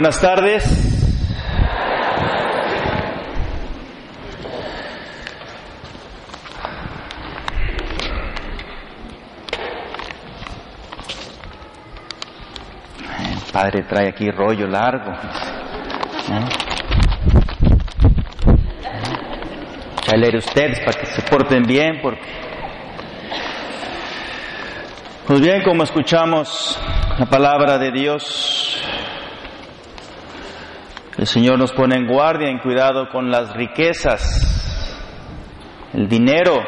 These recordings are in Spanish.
Buenas tardes. El padre trae aquí rollo largo. ¿Eh? A leer ustedes para que se porten bien, porque. Pues bien, como escuchamos la palabra de Dios, Señor nos pone en guardia, en cuidado con las riquezas, el dinero,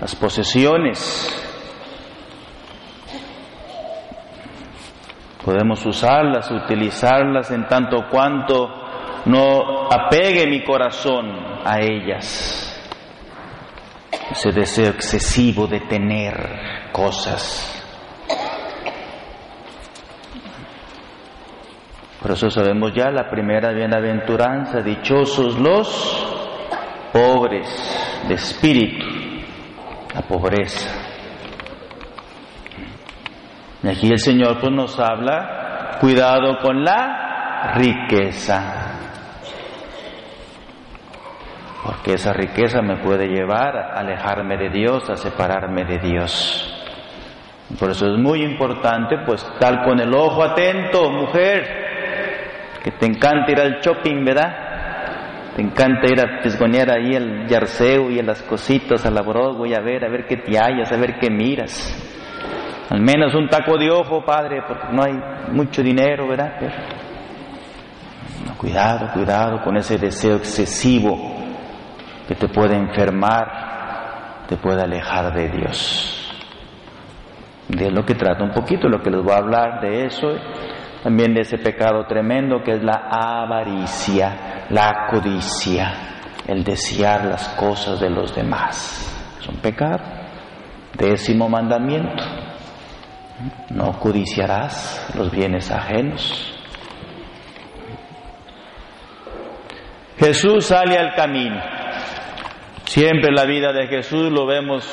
las posesiones. Podemos usarlas, utilizarlas en tanto cuanto no apegue mi corazón a ellas. Ese deseo excesivo de tener cosas. Por eso sabemos ya la primera bienaventuranza, dichosos los pobres de espíritu, la pobreza. Y aquí el Señor pues nos habla, cuidado con la riqueza, porque esa riqueza me puede llevar a alejarme de Dios, a separarme de Dios. Por eso es muy importante pues estar con el ojo atento, mujer, que te encanta ir al shopping, ¿verdad? Te encanta ir a pisgonear ahí el yarceo y a las cositas, a la Broadway, a ver, a ver qué te hallas, a ver qué miras. Al menos un taco de ojo, padre, porque no hay mucho dinero, ¿verdad? Pero, cuidado, cuidado con ese deseo excesivo que te puede enfermar, te puede alejar de Dios. De lo que trata un poquito, lo que les voy a hablar de eso, también de ese pecado tremendo que es la avaricia, la codicia, el desear las cosas de los demás. Es un pecado. Décimo mandamiento. No codiciarás los bienes ajenos. Jesús sale al camino. Siempre la vida de Jesús lo vemos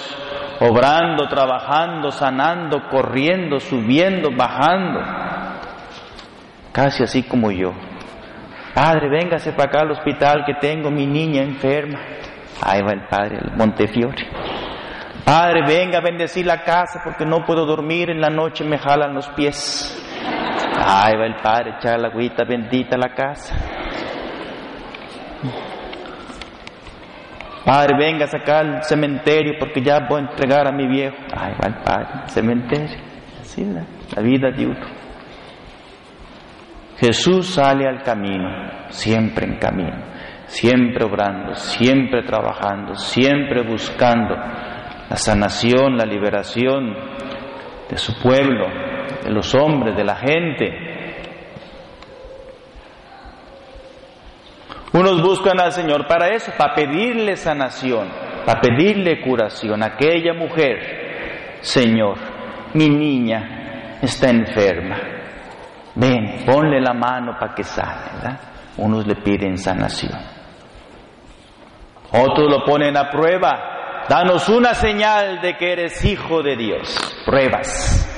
obrando, trabajando, sanando, corriendo, subiendo, bajando. Casi así como yo. Padre, véngase para acá al hospital que tengo mi niña enferma. Ahí va el padre, el Montefiore. Padre, venga a bendecir la casa porque no puedo dormir en la noche, me jalan los pies. Ahí va el padre, echar la agüita bendita la casa. Padre, venga a sacar el cementerio porque ya voy a entregar a mi viejo. Ahí va el padre, cementerio. Así la, la vida de uno. Jesús sale al camino, siempre en camino, siempre obrando, siempre trabajando, siempre buscando la sanación, la liberación de su pueblo, de los hombres, de la gente. Unos buscan al Señor para eso, para pedirle sanación, para pedirle curación. Aquella mujer, Señor, mi niña está enferma. Ven, ponle la mano para que sane. ¿verdad? Unos le piden sanación. Otros lo ponen a prueba. Danos una señal de que eres hijo de Dios. Pruebas.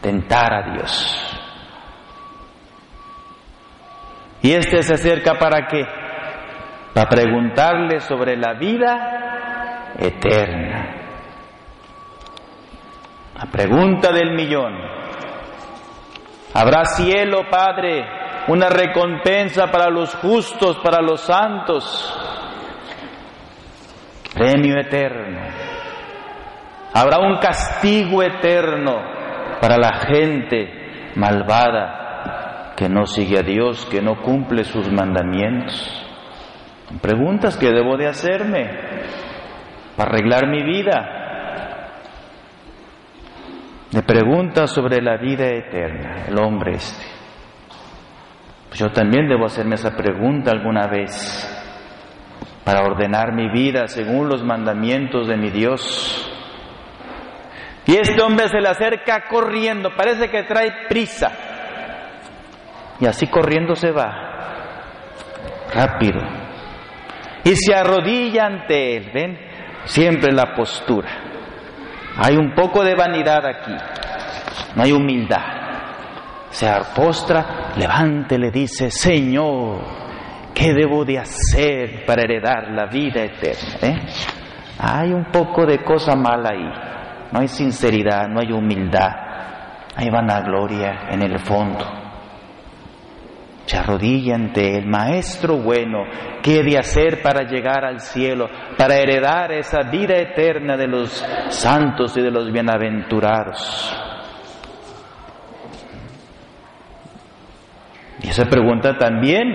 Tentar a Dios. Y este se acerca para qué? Para preguntarle sobre la vida eterna. La pregunta del millón. ¿Habrá cielo, Padre, una recompensa para los justos, para los santos? Premio eterno. Habrá un castigo eterno para la gente malvada que no sigue a Dios, que no cumple sus mandamientos. Preguntas que debo de hacerme para arreglar mi vida. Me pregunta sobre la vida eterna, el hombre este. Pues yo también debo hacerme esa pregunta alguna vez para ordenar mi vida según los mandamientos de mi Dios. Y este hombre se le acerca corriendo, parece que trae prisa. Y así corriendo se va, rápido. Y se arrodilla ante él, ¿ven? Siempre la postura. Hay un poco de vanidad aquí, no hay humildad. se postra, levante, le dice, Señor, ¿qué debo de hacer para heredar la vida eterna? ¿Eh? Hay un poco de cosa mala ahí. No hay sinceridad, no hay humildad, hay vanagloria en el fondo. Se arrodilla ante el Maestro bueno, ¿qué he de hacer para llegar al cielo, para heredar esa vida eterna de los santos y de los bienaventurados? Y esa pregunta también,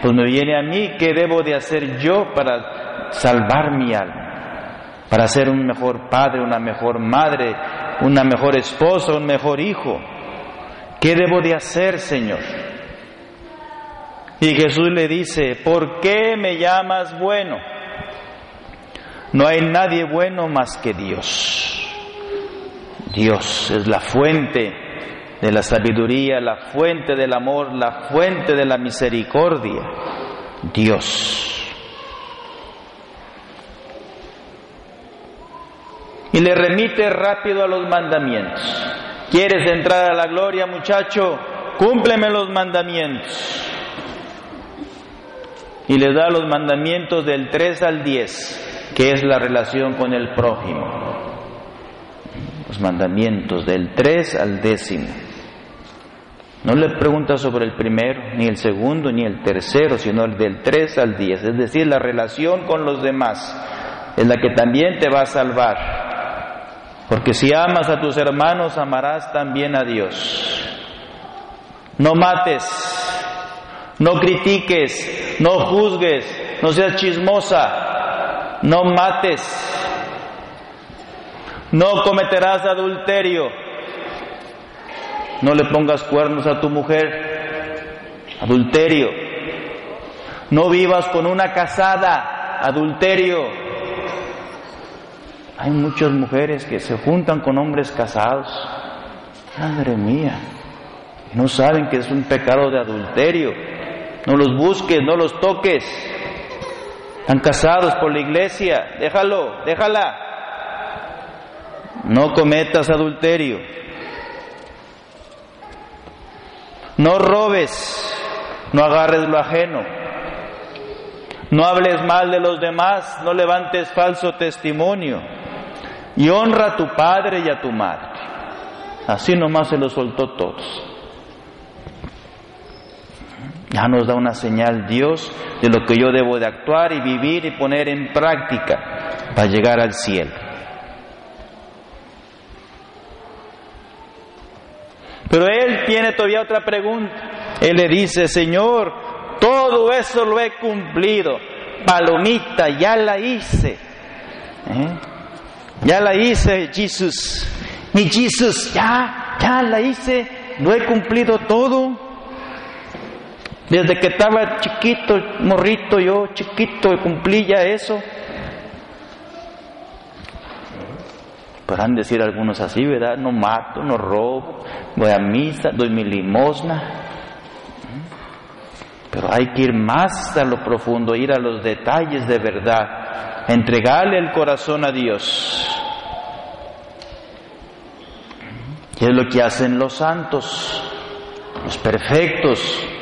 pues me viene a mí, ¿qué debo de hacer yo para salvar mi alma? Para ser un mejor padre, una mejor madre, una mejor esposa, un mejor hijo. ¿Qué debo de hacer, Señor? Y Jesús le dice, ¿por qué me llamas bueno? No hay nadie bueno más que Dios. Dios es la fuente de la sabiduría, la fuente del amor, la fuente de la misericordia, Dios. Y le remite rápido a los mandamientos. ¿Quieres entrar a la gloria, muchacho? Cúmpleme los mandamientos. Y le da los mandamientos del 3 al 10, que es la relación con el prójimo. Los mandamientos del 3 al décimo. No le pregunta sobre el primero, ni el segundo, ni el tercero, sino el del 3 al 10, es decir, la relación con los demás, es la que también te va a salvar. Porque si amas a tus hermanos, amarás también a Dios. No mates, no critiques, no juzgues, no seas chismosa, no mates, no cometerás adulterio, no le pongas cuernos a tu mujer, adulterio. No vivas con una casada, adulterio. Hay muchas mujeres que se juntan con hombres casados. Madre mía, no saben que es un pecado de adulterio. No los busques, no los toques. Están casados por la iglesia. Déjalo, déjala. No cometas adulterio. No robes, no agarres lo ajeno. No hables mal de los demás, no levantes falso testimonio. Y honra a tu padre y a tu madre. Así nomás se lo soltó todos. Ya nos da una señal Dios de lo que yo debo de actuar y vivir y poner en práctica para llegar al cielo. Pero él tiene todavía otra pregunta. Él le dice, Señor, todo eso lo he cumplido. Palomita, ya la hice. ¿Eh? Ya la hice, Jesús. Mi Jesús, ya, ya la hice. Lo he cumplido todo. Desde que estaba chiquito, morrito, yo chiquito, cumplí ya eso. Podrán decir algunos así, ¿verdad? No mato, no robo, voy a misa, doy mi limosna. Pero hay que ir más a lo profundo, ir a los detalles de verdad, entregarle el corazón a Dios. Y es lo que hacen los santos, los perfectos,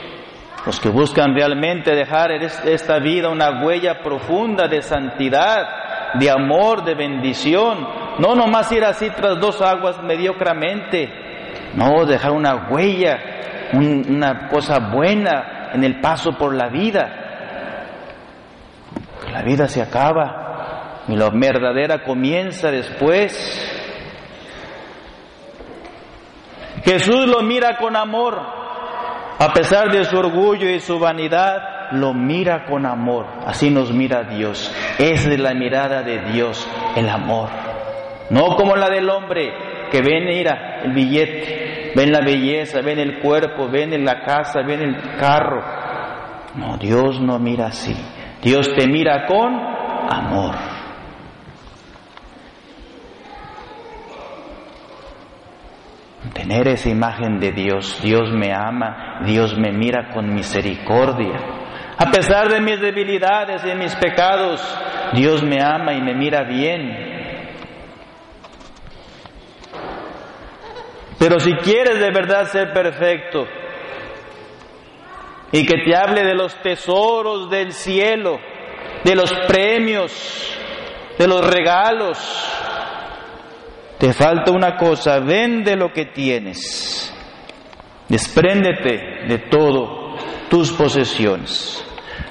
los que buscan realmente dejar esta vida una huella profunda de santidad, de amor, de bendición, no nomás ir así tras dos aguas mediocramente. No, dejar una huella, una cosa buena en el paso por la vida. La vida se acaba y la verdadera comienza después. Jesús lo mira con amor, a pesar de su orgullo y su vanidad, lo mira con amor. Así nos mira Dios. Es de la mirada de Dios el amor. No como la del hombre que ven, mira, el billete, ven la belleza, ven el cuerpo, ven la casa, ven el carro. No, Dios no mira así. Dios te mira con amor. Tener esa imagen de Dios, Dios me ama, Dios me mira con misericordia. A pesar de mis debilidades y de mis pecados, Dios me ama y me mira bien. Pero si quieres de verdad ser perfecto y que te hable de los tesoros del cielo, de los premios, de los regalos, te falta una cosa, vende lo que tienes, despréndete de todo tus posesiones,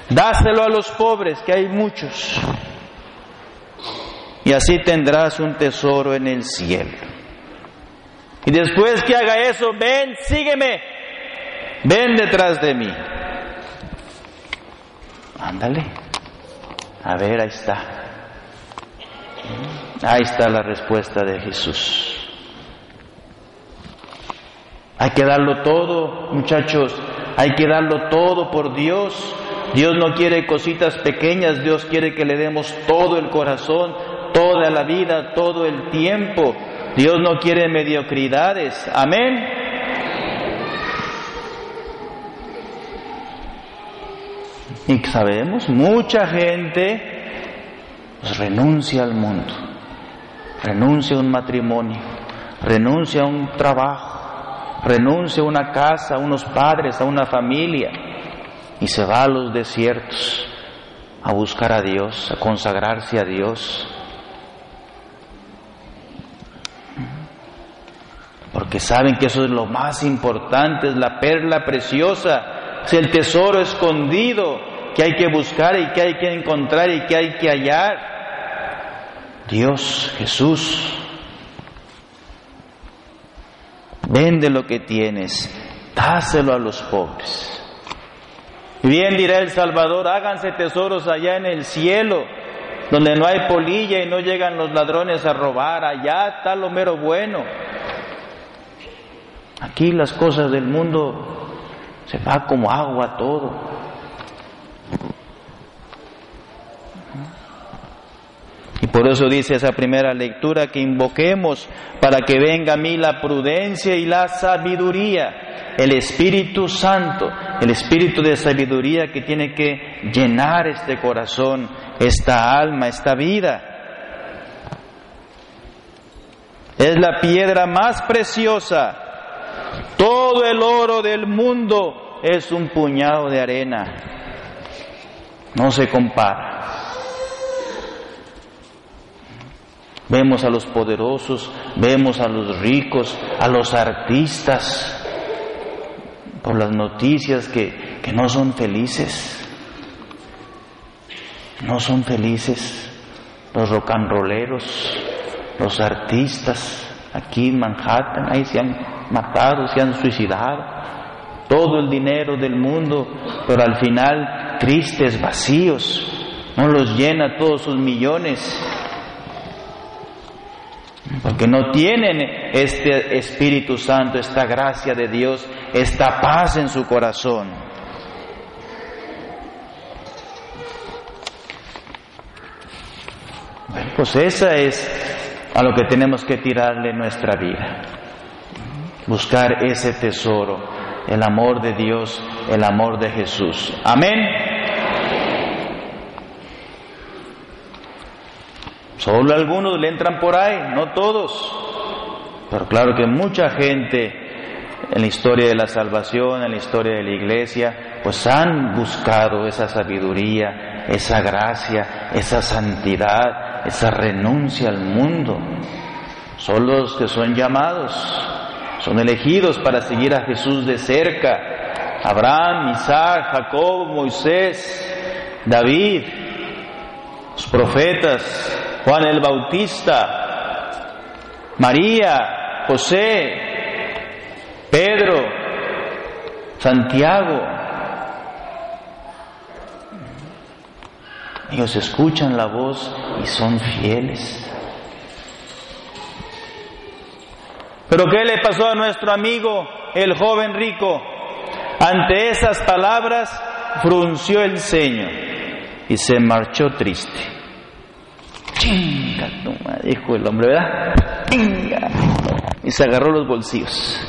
dáselo a los pobres, que hay muchos, y así tendrás un tesoro en el cielo. Y después que haga eso, ven, sígueme, ven detrás de mí. Ándale. A ver, ahí está. Ahí está la respuesta de Jesús. Hay que darlo todo, muchachos. Hay que darlo todo por Dios. Dios no quiere cositas pequeñas, Dios quiere que le demos todo el corazón, toda la vida, todo el tiempo. Dios no quiere mediocridades. Amén. Y sabemos, mucha gente pues, renuncia al mundo, renuncia a un matrimonio, renuncia a un trabajo, renuncia a una casa, a unos padres, a una familia y se va a los desiertos a buscar a Dios, a consagrarse a Dios. porque saben que eso es lo más importante, es la perla preciosa, es el tesoro escondido que hay que buscar y que hay que encontrar y que hay que hallar. Dios, Jesús, vende lo que tienes, dáselo a los pobres. Bien dirá el Salvador, háganse tesoros allá en el cielo, donde no hay polilla y no llegan los ladrones a robar, allá está lo mero bueno. Aquí las cosas del mundo se va como agua todo. Por eso dice esa primera lectura que invoquemos para que venga a mí la prudencia y la sabiduría, el Espíritu Santo, el Espíritu de sabiduría que tiene que llenar este corazón, esta alma, esta vida. Es la piedra más preciosa todo el oro del mundo es un puñado de arena. No se compara. Vemos a los poderosos, vemos a los ricos, a los artistas, por las noticias que, que no son felices. No son felices los rock los artistas aquí en Manhattan, ahí se han matado, se han suicidado, todo el dinero del mundo, pero al final tristes, vacíos, no los llena todos sus millones, porque no tienen este Espíritu Santo, esta gracia de Dios, esta paz en su corazón. pues esa es a lo que tenemos que tirarle nuestra vida buscar ese tesoro, el amor de Dios, el amor de Jesús. Amén. Solo algunos le entran por ahí, no todos. Pero claro que mucha gente en la historia de la salvación, en la historia de la iglesia, pues han buscado esa sabiduría, esa gracia, esa santidad, esa renuncia al mundo. Son los que son llamados son elegidos para seguir a Jesús de cerca. Abraham, Isaac, Jacob, Moisés, David, los profetas, Juan el Bautista, María, José, Pedro, Santiago. Ellos escuchan la voz y son fieles. Pero ¿qué le pasó a nuestro amigo, el joven rico? Ante esas palabras frunció el ceño y se marchó triste. Chinga, dijo el hombre, ¿verdad? Chinga. Y se agarró los bolsillos.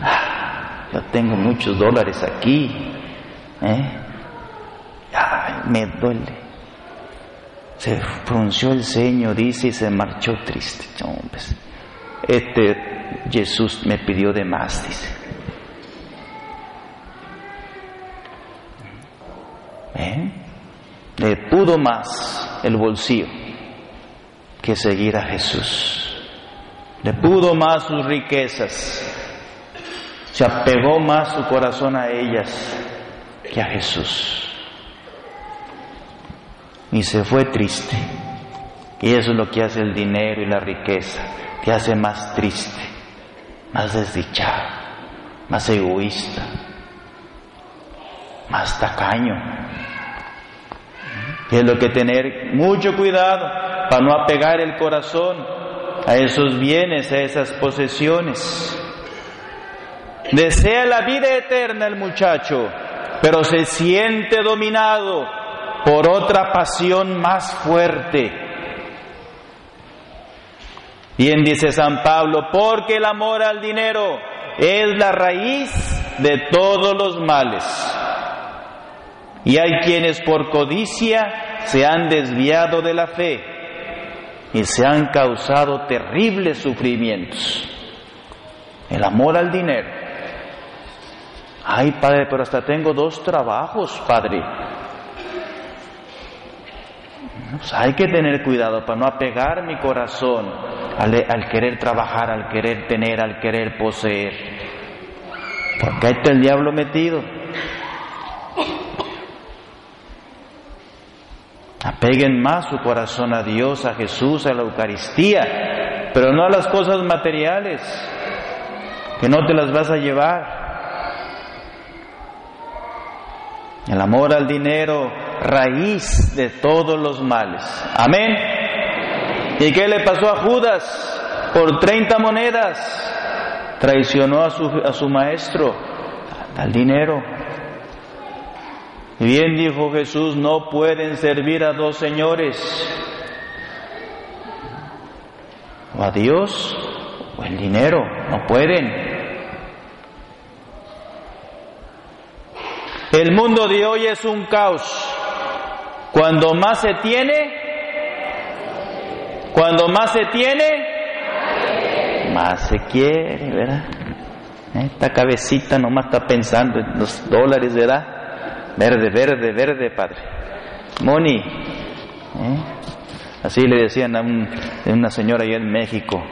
Ah, yo tengo muchos dólares aquí. ¿eh? Ay, me duele. Se frunció el ceño, dice, y se marchó triste este Jesús me pidió de más, dice. ¿Eh? Le pudo más el bolsillo que seguir a Jesús. Le pudo más sus riquezas. Se apegó más su corazón a ellas que a Jesús. Y se fue triste. Y eso es lo que hace el dinero y la riqueza. Te hace más triste, más desdichado, más egoísta, más tacaño. Y es lo que tener mucho cuidado para no apegar el corazón a esos bienes, a esas posesiones. Desea la vida eterna el muchacho, pero se siente dominado por otra pasión más fuerte. Bien dice San Pablo, porque el amor al dinero es la raíz de todos los males. Y hay quienes por codicia se han desviado de la fe y se han causado terribles sufrimientos. El amor al dinero. Ay, padre, pero hasta tengo dos trabajos, padre. Pues hay que tener cuidado para no apegar mi corazón al, al, querer trabajar, al querer tener, al querer poseer. Porque ahí está el diablo metido. Apeguen más su corazón a Dios, a Jesús, a la Eucaristía, pero no a las cosas materiales, que no te las vas a llevar. El amor al dinero, raíz de todos los males. Amén. ¿Y qué le pasó a Judas? Por 30 monedas traicionó a su, a su maestro, al dinero. Y bien dijo Jesús, no pueden servir a dos señores, o a Dios o el dinero, no pueden. El mundo de hoy es un caos. Cuando más se tiene, cuando más se tiene, más se quiere, ¿verdad? Esta cabecita nomás está pensando en los dólares, ¿verdad? Verde, verde, verde, padre. Moni. ¿eh? Así le decían a una señora allá en México.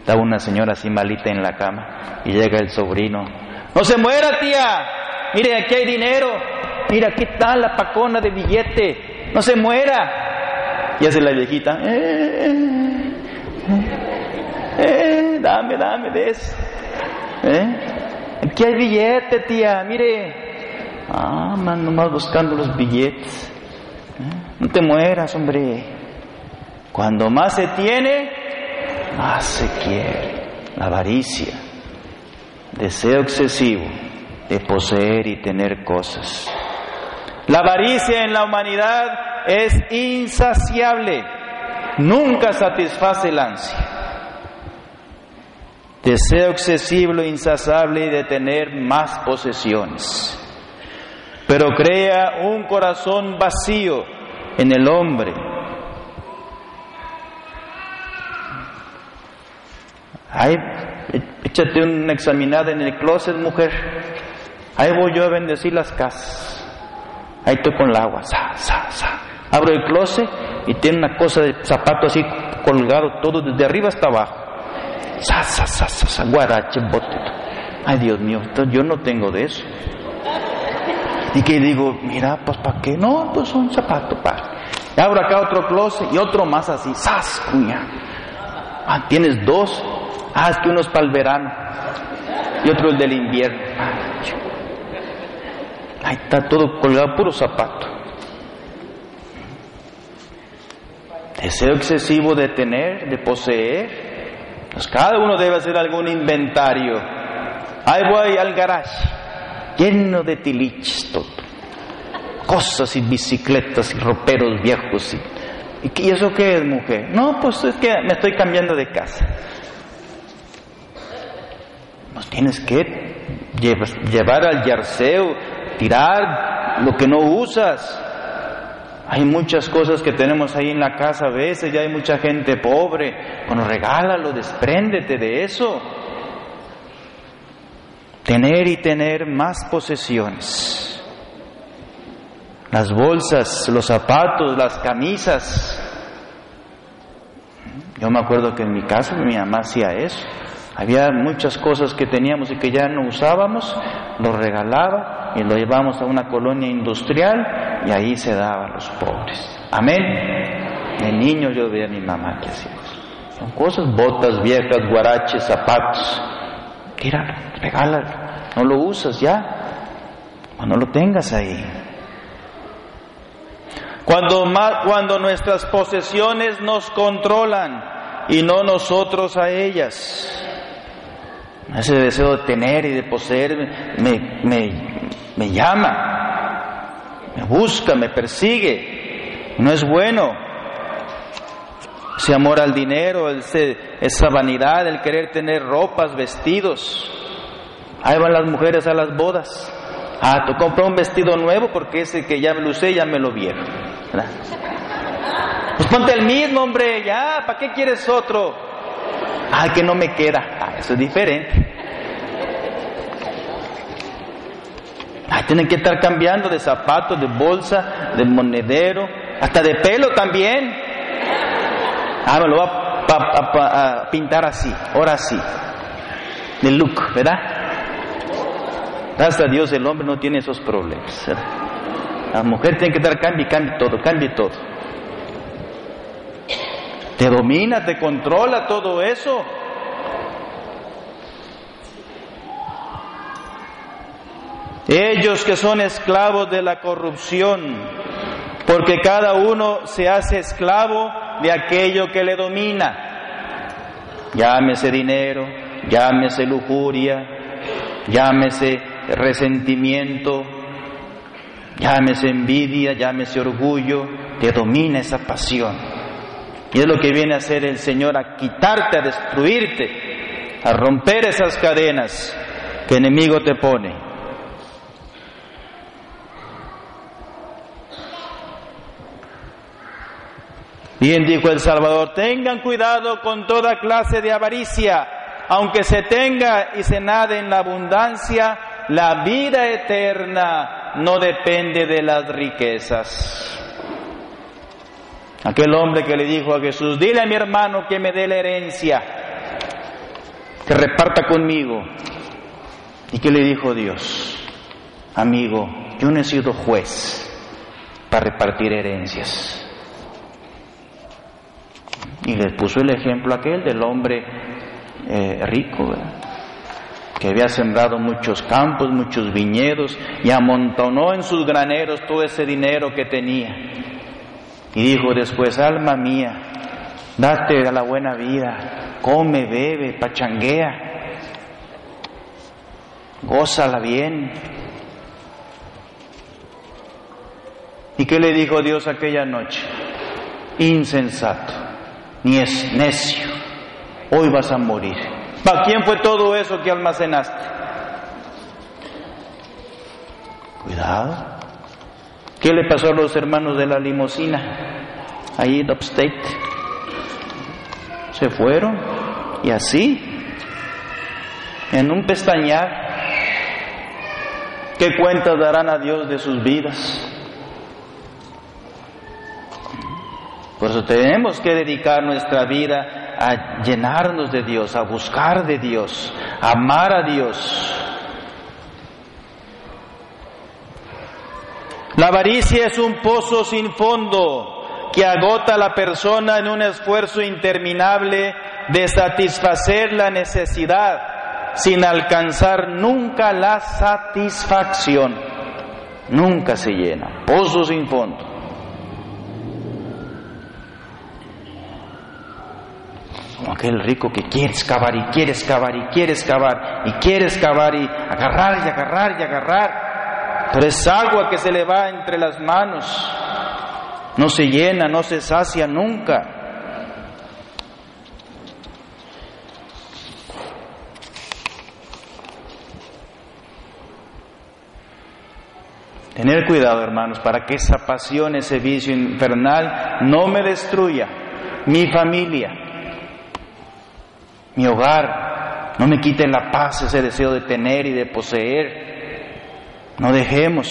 Estaba una señora así malita en la cama y llega el sobrino. No se muera, tía. Mire, aquí hay dinero. Mira, ¿qué tal la pacona de billete? No se muera. Y hace la viejita. Eh, eh, dame, dame de eso. Aquí hay billete, tía. Mire, Ah, man, nomás buscando los billetes. ¿Eh? No te mueras, hombre. Cuando más se tiene, más se quiere. La avaricia, deseo excesivo de poseer y tener cosas. La avaricia en la humanidad es insaciable, nunca satisface el ansia. Deseo excesivo insaciable de tener más posesiones pero crea un corazón vacío en el hombre. Ay, échate una examinada en el closet, mujer. Ahí voy yo a bendecir las casas. Ahí estoy con el agua. Sa, sa, sa. Abro el closet y tiene una cosa de zapato así colgado todo desde arriba hasta abajo. Sa, sa, sa, sa, sa. Guarache, bote. Ay, Dios mío, yo no tengo de eso. Y que digo, mira, pues ¿para qué? No, pues un zapato, para. Abro acá otro closet y otro más así, ¡sas, cuña! Ah, tienes dos. Ah, es que uno es para el verano y otro el del invierno. Ahí está todo colgado, puro zapato. Deseo excesivo de tener, de poseer. Pues cada uno debe hacer algún inventario. Ahí voy al garage lleno de tiliches todo. Cosas y bicicletas y roperos viejos. Y, ¿Y eso qué es, mujer? No, pues es que me estoy cambiando de casa. Pues tienes que llevar al yarseo, tirar lo que no usas. Hay muchas cosas que tenemos ahí en la casa a veces, ya hay mucha gente pobre. Bueno, regálalo, despréndete de eso. Tener y tener más posesiones. Las bolsas, los zapatos, las camisas. Yo me acuerdo que en mi casa mi mamá hacía eso. Había muchas cosas que teníamos y que ya no usábamos, lo regalaba y lo llevamos a una colonia industrial y ahí se daba a los pobres. Amén. De niño yo veía a mi mamá que hacía eso. Son cosas, botas viejas, guaraches, zapatos. Tíralo, regálalo. No lo usas ya. O no lo tengas ahí. Cuando, cuando nuestras posesiones nos controlan y no nosotros a ellas. Ese deseo de tener y de poseer me, me, me llama, me busca, me persigue. No es bueno. Ese amor al dinero, ese, esa vanidad, el querer tener ropas, vestidos. Ahí van las mujeres a las bodas. Ah, tú compré un vestido nuevo porque ese que ya lo usé ya me lo vieron. Pues ponte el mismo, hombre, ya, ¿para qué quieres otro? Ah, que no me queda. Ah, eso es diferente. Ah, tienen que estar cambiando de zapatos, de bolsa, de monedero, hasta de pelo también. Ah, me lo va a, pintar así, ahora sí. De look, ¿verdad? Gracias a Dios el hombre no tiene esos problemas. La mujer tiene que dar cambio y cambie todo, cambie todo. Te domina, te controla todo eso. Ellos que son esclavos de la corrupción, porque cada uno se hace esclavo de aquello que le domina. Llámese dinero, llámese lujuria, llámese resentimiento, llámese envidia, llámese orgullo, te domina esa pasión. Y es lo que viene a hacer el Señor, a quitarte, a destruirte, a romper esas cadenas que el enemigo te pone. Bien dijo el Salvador, tengan cuidado con toda clase de avaricia, aunque se tenga y se nade en la abundancia, la vida eterna no depende de las riquezas. Aquel hombre que le dijo a Jesús, dile a mi hermano que me dé la herencia, que reparta conmigo. ¿Y qué le dijo Dios? Amigo, yo no he sido juez para repartir herencias. Y le puso el ejemplo aquel del hombre eh, rico, que había sembrado muchos campos, muchos viñedos y amontonó en sus graneros todo ese dinero que tenía. Y dijo después, alma mía, date a la buena vida, come, bebe, pachanguea, gózala bien. ¿Y qué le dijo Dios aquella noche? Insensato, ni es necio, hoy vas a morir. ¿Para quién fue todo eso que almacenaste? Cuidado. ¿Qué le pasó a los hermanos de la limosina? Ahí en Upstate. Se fueron y así, en un pestañear, ¿qué cuentas darán a Dios de sus vidas? Por eso tenemos que dedicar nuestra vida a llenarnos de Dios, a buscar de Dios, a amar a Dios. La avaricia es un pozo sin fondo que agota a la persona en un esfuerzo interminable de satisfacer la necesidad sin alcanzar nunca la satisfacción. Nunca se llena. Pozo sin fondo. Como aquel rico que quiere excavar y quiere excavar y quiere excavar y quiere excavar y agarrar y agarrar y agarrar. Pero es agua que se le va entre las manos. No se llena, no se sacia nunca. Tener cuidado, hermanos, para que esa pasión, ese vicio infernal no me destruya mi familia, mi hogar, No me quite la paz, ese deseo de tener y de poseer. No dejemos.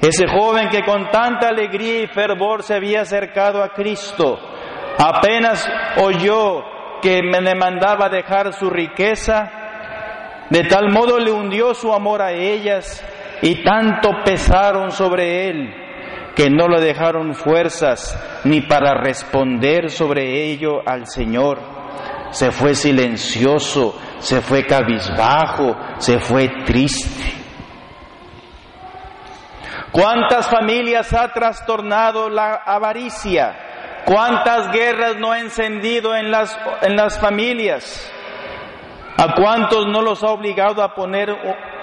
Ese joven que con tanta alegría y fervor se había acercado a Cristo, apenas oyó que me demandaba dejar su riqueza, de tal modo le hundió su amor a ellas y tanto pesaron sobre él que no le dejaron fuerzas ni para responder sobre ello al Señor. Se fue silencioso, se fue cabizbajo, se fue triste. ¿Cuántas familias ha trastornado la avaricia? ¿Cuántas guerras no ha encendido en las, en las familias? ¿A cuántos no los ha obligado a poner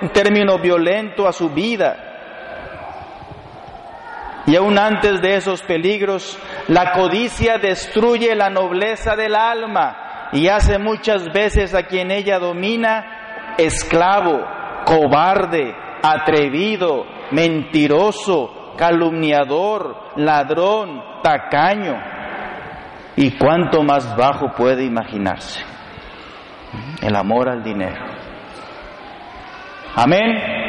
un término violento a su vida? Y aún antes de esos peligros, la codicia destruye la nobleza del alma y hace muchas veces a quien ella domina esclavo, cobarde, atrevido, mentiroso, calumniador, ladrón, tacaño. ¿Y cuánto más bajo puede imaginarse? El amor al dinero. Amén.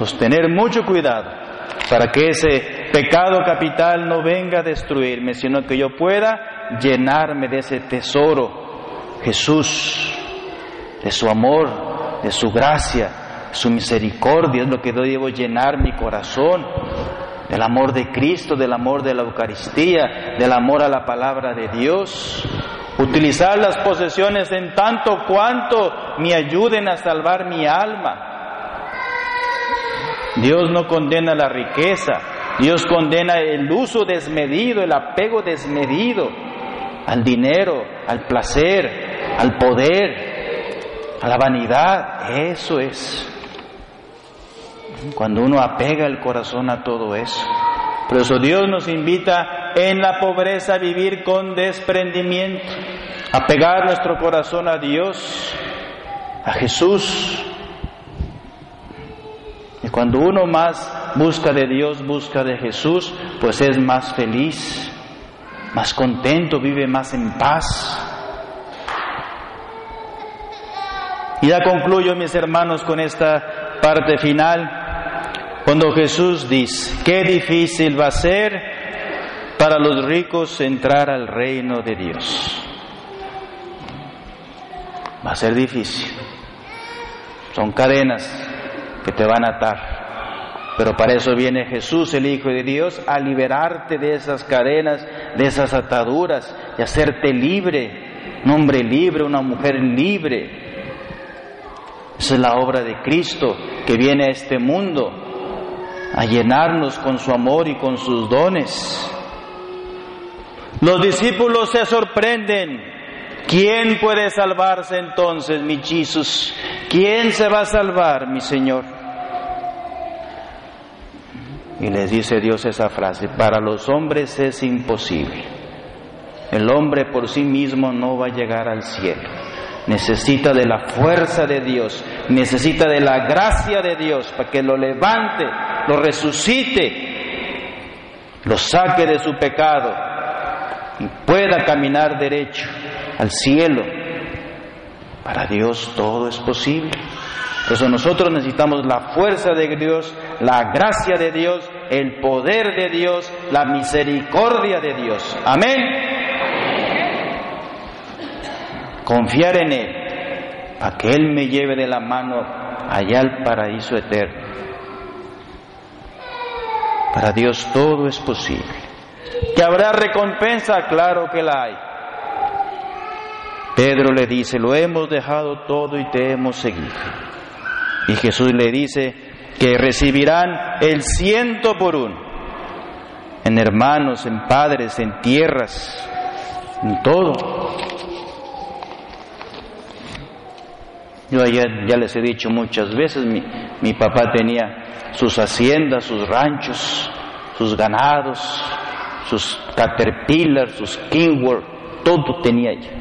Pues tener mucho cuidado para que ese pecado capital no venga a destruirme, sino que yo pueda llenarme de ese tesoro, Jesús, de su amor, de su gracia, su misericordia, es lo que yo debo llenar mi corazón, del amor de Cristo, del amor de la Eucaristía, del amor a la palabra de Dios. Utilizar las posesiones en tanto cuanto me ayuden a salvar mi alma Dios no condena la riqueza, Dios condena el uso desmedido, el apego desmedido al dinero, al placer, al poder, a la vanidad. Eso es. Cuando uno apega el corazón a todo eso. Por eso Dios nos invita en la pobreza a vivir con desprendimiento, a pegar nuestro corazón a Dios, a Jesús, cuando uno más busca de Dios, busca de Jesús, pues es más feliz, más contento, vive más en paz. Y ya concluyo, mis hermanos, con esta parte final, cuando Jesús dice, qué difícil va a ser para los ricos entrar al reino de Dios. Va a ser difícil. Son cadenas, que te van a atar. Pero para eso viene Jesús, el Hijo de Dios, a liberarte de esas cadenas, de esas ataduras y hacerte libre, un hombre libre, una mujer libre. Esa es la obra de Cristo que viene a este mundo a llenarnos con su amor y con sus dones. Los discípulos se sorprenden. ¿Quién puede salvarse entonces, mi Jesús? ¿Quién se va a salvar, mi Señor? Y les dice Dios esa frase, para los hombres es imposible. El hombre por sí mismo no va a llegar al cielo. Necesita de la fuerza de Dios, necesita de la gracia de Dios para que lo levante, lo resucite, lo saque de su pecado y pueda caminar derecho al cielo para Dios todo es posible. Eso nosotros necesitamos la fuerza de Dios, la gracia de Dios, el poder de Dios, la misericordia de Dios. Amén. Confiar en Él, para que Él me lleve de la mano allá al paraíso eterno. Para Dios todo es posible. ¿Que habrá recompensa? Claro que la hay. Pedro le dice, lo hemos dejado todo y te hemos seguido. Y Jesús le dice que recibirán el ciento por uno, en hermanos, en padres, en tierras, en todo. Yo ya, ya les he dicho muchas veces, mi, mi papá tenía sus haciendas, sus ranchos, sus ganados, sus caterpillars, sus kingworth, todo tenía allá.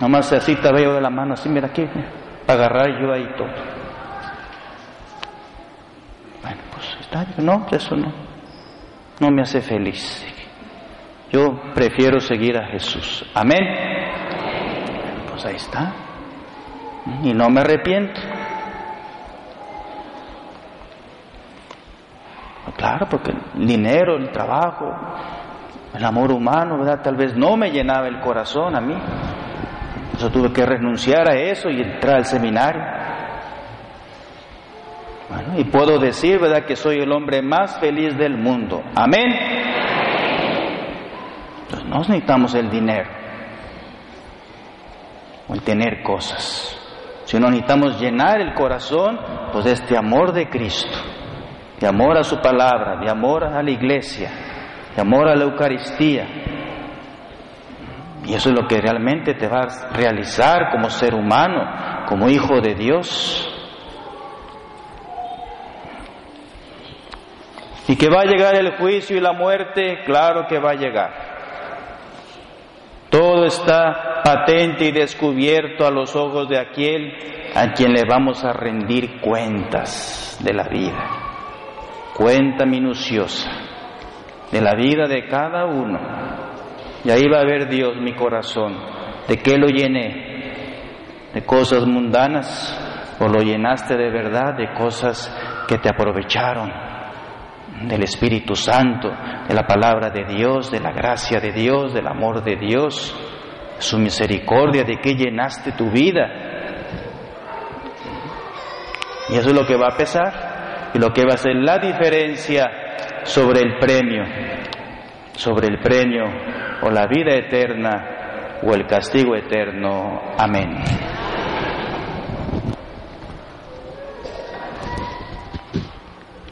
Nomás así te veo de la mano, así, mira aquí, para agarrar yo ahí todo. Bueno, pues está, no, eso no, no me hace feliz. Yo prefiero seguir a Jesús. Amén. Pues ahí está. Y no me arrepiento. Claro, porque el dinero, el trabajo, el amor humano, ¿verdad? Tal vez no me llenaba el corazón a mí. Yo tuve que renunciar a eso y entrar al seminario. Bueno, y puedo decir, ¿verdad?, que soy el hombre más feliz del mundo. Amén. Entonces no necesitamos el dinero o el tener cosas, sino necesitamos llenar el corazón pues, de este amor de Cristo, de amor a su palabra, de amor a la iglesia, de amor a la Eucaristía. Y eso es lo que realmente te va a realizar como ser humano, como hijo de Dios. Y que va a llegar el juicio y la muerte, claro que va a llegar. Todo está patente y descubierto a los ojos de aquel a quien le vamos a rendir cuentas de la vida. Cuenta minuciosa de la vida de cada uno. Y ahí va a ver Dios mi corazón. ¿De qué lo llené? ¿De cosas mundanas? ¿O lo llenaste de verdad de cosas que te aprovecharon? Del Espíritu Santo, de la palabra de Dios, de la gracia de Dios, del amor de Dios, su misericordia, de qué llenaste tu vida. Y eso es lo que va a pesar y lo que va a ser la diferencia sobre el premio, sobre el premio o la vida eterna o el castigo eterno. Amén.